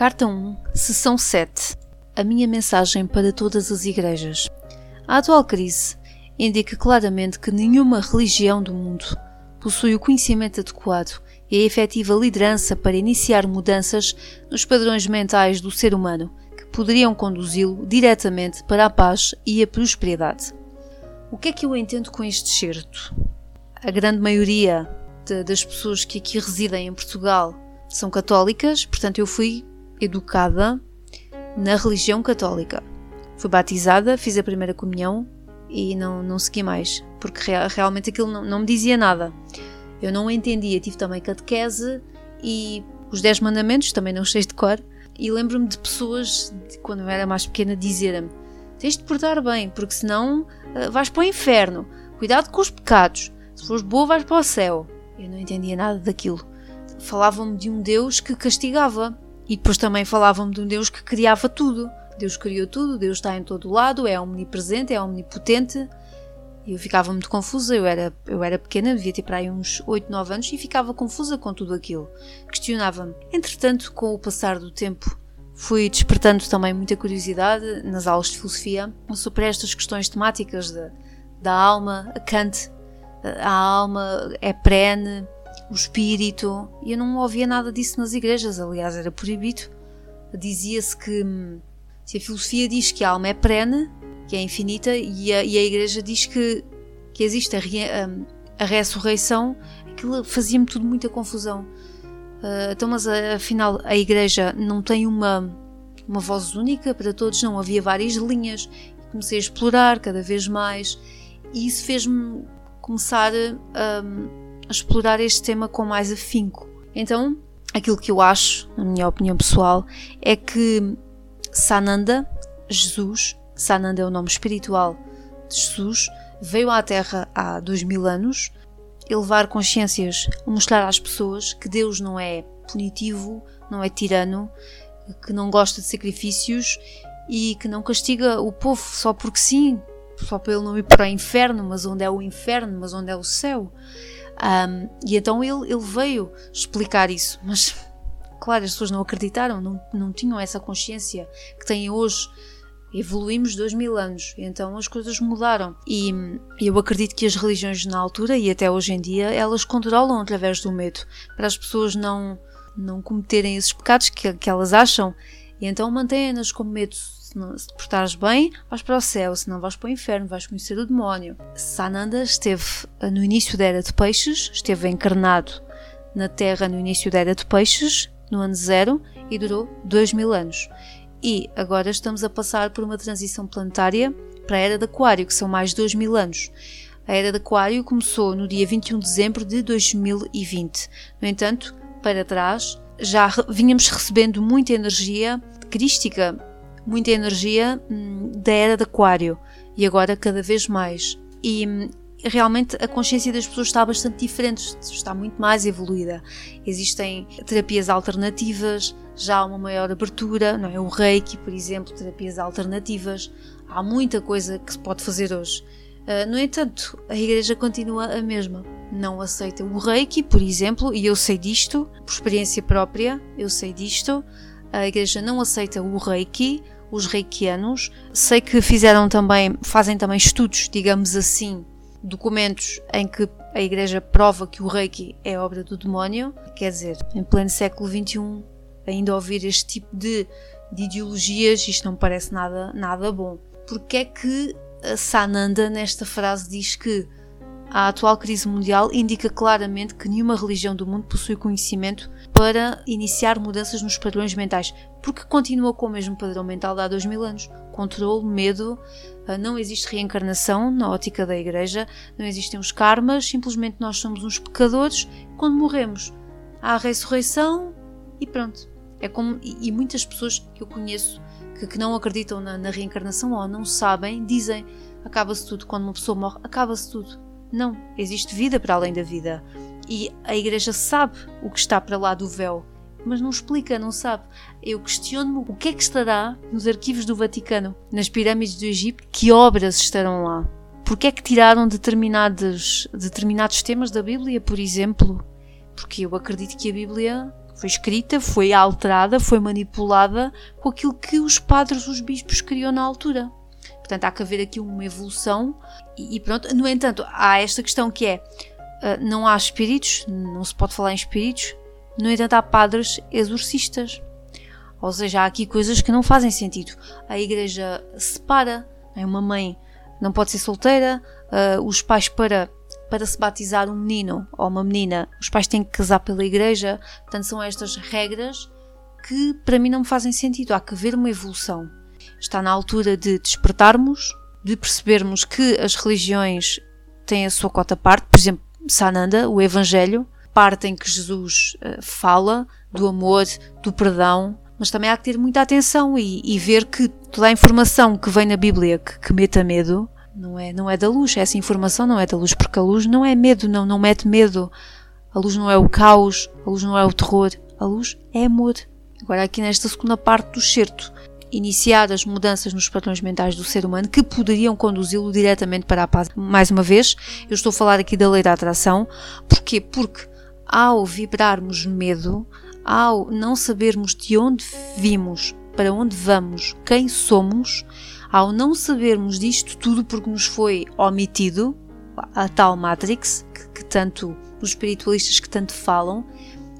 Carta 1, Sessão 7 A minha mensagem para todas as igrejas. A atual crise indica claramente que nenhuma religião do mundo possui o conhecimento adequado e a efetiva liderança para iniciar mudanças nos padrões mentais do ser humano que poderiam conduzi-lo diretamente para a paz e a prosperidade. O que é que eu entendo com este certo? A grande maioria de, das pessoas que aqui residem em Portugal são católicas, portanto eu fui educada na religião católica. Fui batizada, fiz a primeira comunhão e não, não segui mais, porque realmente aquilo não, não me dizia nada. Eu não entendia, tive também catequese e os Dez Mandamentos, também não sei de cor, e lembro-me de pessoas, de, quando eu era mais pequena, dizerem-me: tens de portar bem, porque senão uh, vais para o inferno. Cuidado com os pecados. Se fores boa, vais para o céu. Eu não entendia nada daquilo. Falavam-me de um Deus que castigava. E depois também falavam-me de um Deus que criava tudo. Deus criou tudo, Deus está em todo lado, é omnipresente, é omnipotente. Eu ficava muito confusa, eu era, eu era pequena, devia ter para aí uns 8, 9 anos e ficava confusa com tudo aquilo. Questionava-me. Entretanto, com o passar do tempo, fui despertando também muita curiosidade nas aulas de filosofia sobre estas questões temáticas de, da alma, a Kant, a alma é perene, o espírito, e eu não ouvia nada disso nas igrejas, aliás, era proibido. Dizia-se que hum, se a filosofia diz que a alma é perene, que é infinita, e a, e a igreja diz que, que existe a, a, hum, a ressurreição, aquilo fazia-me tudo muita confusão. Uh, então, mas afinal, a igreja não tem uma, uma voz única para todos, não havia várias linhas. Comecei a explorar cada vez mais, e isso fez-me começar a. Explorar este tema com mais afinco. Então, aquilo que eu acho, na minha opinião pessoal, é que Sananda, Jesus, Sananda é o nome espiritual de Jesus, veio à Terra há dois mil anos elevar consciências, mostrar às pessoas que Deus não é punitivo, não é tirano, que não gosta de sacrifícios e que não castiga o povo só porque sim, só para ele não ir para o inferno, mas onde é o inferno, mas onde é o céu. Um, e então ele, ele veio explicar isso, mas claro, as pessoas não acreditaram, não, não tinham essa consciência que têm hoje. Evoluímos dois mil anos, então as coisas mudaram. E eu acredito que as religiões na altura e até hoje em dia elas controlam através do medo para as pessoas não, não cometerem esses pecados que, que elas acham e então mantêm-nas com medo se, não, se portares bem, vais para o céu, se não vais para o inferno, vais conhecer o demónio. Sananda esteve eh, no início da Era de Peixes, esteve encarnado na Terra no início da Era de Peixes, no ano zero, e durou dois mil anos. E agora estamos a passar por uma transição planetária para a Era de Aquário, que são mais dois mil anos. A Era de Aquário começou no dia 21 de dezembro de 2020. No entanto, para trás, já vínhamos recebendo muita energia crística muita energia hum, da era de Aquário e agora cada vez mais. E hum, realmente a consciência das pessoas está bastante diferente, está muito mais evoluída. Existem terapias alternativas, já há uma maior abertura, não é? O Reiki, por exemplo, terapias alternativas. Há muita coisa que se pode fazer hoje. Uh, no entanto, a Igreja continua a mesma. Não aceita o Reiki, por exemplo, e eu sei disto, por experiência própria, eu sei disto. A Igreja não aceita o Reiki, os reikianos. Sei que fizeram também, fazem também estudos, digamos assim, documentos em que a Igreja prova que o Reiki é obra do demónio. Quer dizer, em pleno século XXI, ainda ouvir este tipo de, de ideologias, isto não parece nada, nada bom. Porque é que a Sananda, nesta frase, diz que a atual crise mundial indica claramente que nenhuma religião do mundo possui conhecimento para iniciar mudanças nos padrões mentais, porque continua com o mesmo padrão mental de há dois mil anos. Controle, medo, ah, não existe reencarnação na ótica da Igreja, não existem os karmas, simplesmente nós somos uns pecadores. Quando morremos, há a ressurreição e pronto. É como, e muitas pessoas que eu conheço que, que não acreditam na, na reencarnação ou não sabem, dizem acaba-se tudo. Quando uma pessoa morre, acaba-se tudo não, existe vida para além da vida. E a Igreja sabe o que está para lá do véu, mas não explica, não sabe. Eu questiono-me o que é que estará nos arquivos do Vaticano, nas pirâmides do Egito, que obras estarão lá. Porquê é que tiraram determinados, determinados temas da Bíblia, por exemplo? Porque eu acredito que a Bíblia Foi escrita, foi alterada, foi manipulada com aquilo que os padres, os bispos queriam na altura. Portanto, há que haver aqui uma evolução e, e pronto. No entanto, há esta questão que é, uh, não há espíritos, não se pode falar em espíritos, no entanto há padres exorcistas. Ou seja, há aqui coisas que não fazem sentido. A igreja separa, é uma mãe não pode ser solteira, uh, os pais para para se batizar um menino ou uma menina, os pais têm que casar pela igreja. Portanto, são estas regras que para mim não me fazem sentido. Há que haver uma evolução. Está na altura de despertarmos, de percebermos que as religiões têm a sua cota parte. Por exemplo, Sananda, o Evangelho, parte em que Jesus uh, fala do amor, do perdão, mas também há que ter muita atenção e, e ver que toda a informação que vem na Bíblia que, que meta medo não é, não é da luz, essa informação não é da luz, porque a luz não é medo, não, não mete medo. A luz não é o caos, a luz não é o terror, a luz é amor. Agora, aqui nesta segunda parte do certo, iniciar as mudanças nos padrões mentais do ser humano que poderiam conduzi-lo diretamente para a paz. Mais uma vez, eu estou a falar aqui da lei da atração. Porquê? Porque ao vibrarmos medo, ao não sabermos de onde vimos, para onde vamos, quem somos, ao não sabermos disto tudo porque nos foi omitido, a tal Matrix, que, que tanto os espiritualistas que tanto falam,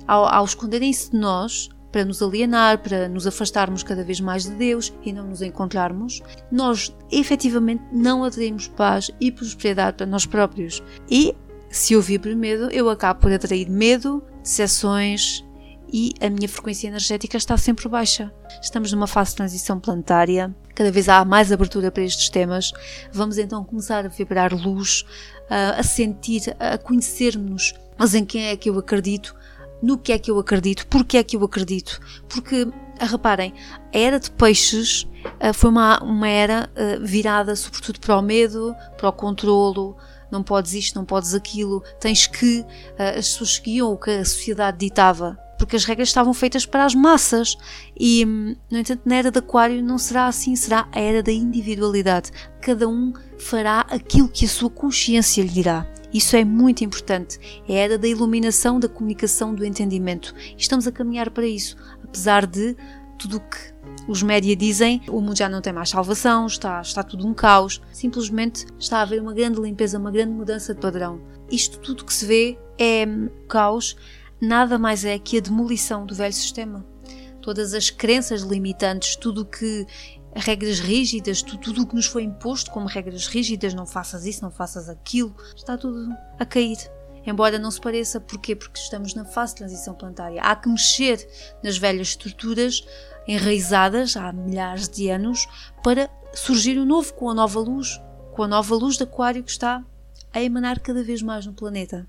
ao, ao esconderem-se de nós, para nos alienar, para nos afastarmos cada vez mais de Deus e não nos encontrarmos, nós efetivamente não atraímos paz e prosperidade para nós próprios. E se eu vibro medo, eu acabo por atrair medo, decepções, e a minha frequência energética está sempre baixa. Estamos numa fase de transição planetária, cada vez há mais abertura para estes temas. Vamos então começar a vibrar luz, a sentir, a conhecer-nos. Mas em quem é que eu acredito? No que é que eu acredito? Porquê é que eu acredito? Porque, reparem, a era de peixes foi uma, uma era virada sobretudo para o medo, para o controlo, não podes isto, não podes aquilo, tens que. As pessoas seguiam o que a sociedade ditava porque as regras estavam feitas para as massas. E, no entanto, na era de Aquário não será assim, será a era da individualidade. Cada um fará aquilo que a sua consciência lhe dirá. Isso é muito importante. É a era da iluminação, da comunicação, do entendimento. Estamos a caminhar para isso, apesar de tudo o que os média dizem, o mundo já não tem mais salvação, está, está tudo um caos. Simplesmente está a haver uma grande limpeza, uma grande mudança de padrão. Isto tudo que se vê é caos nada mais é que a demolição do velho sistema. Todas as crenças limitantes, tudo o que regras rígidas, tudo o que nos foi imposto como regras rígidas, não faças isso, não faças aquilo, está tudo a cair. Embora não se pareça, porquê? Porque estamos na fase de transição planetária. Há que mexer nas velhas estruturas enraizadas há milhares de anos para surgir o novo com a nova luz, com a nova luz de Aquário que está a emanar cada vez mais no planeta.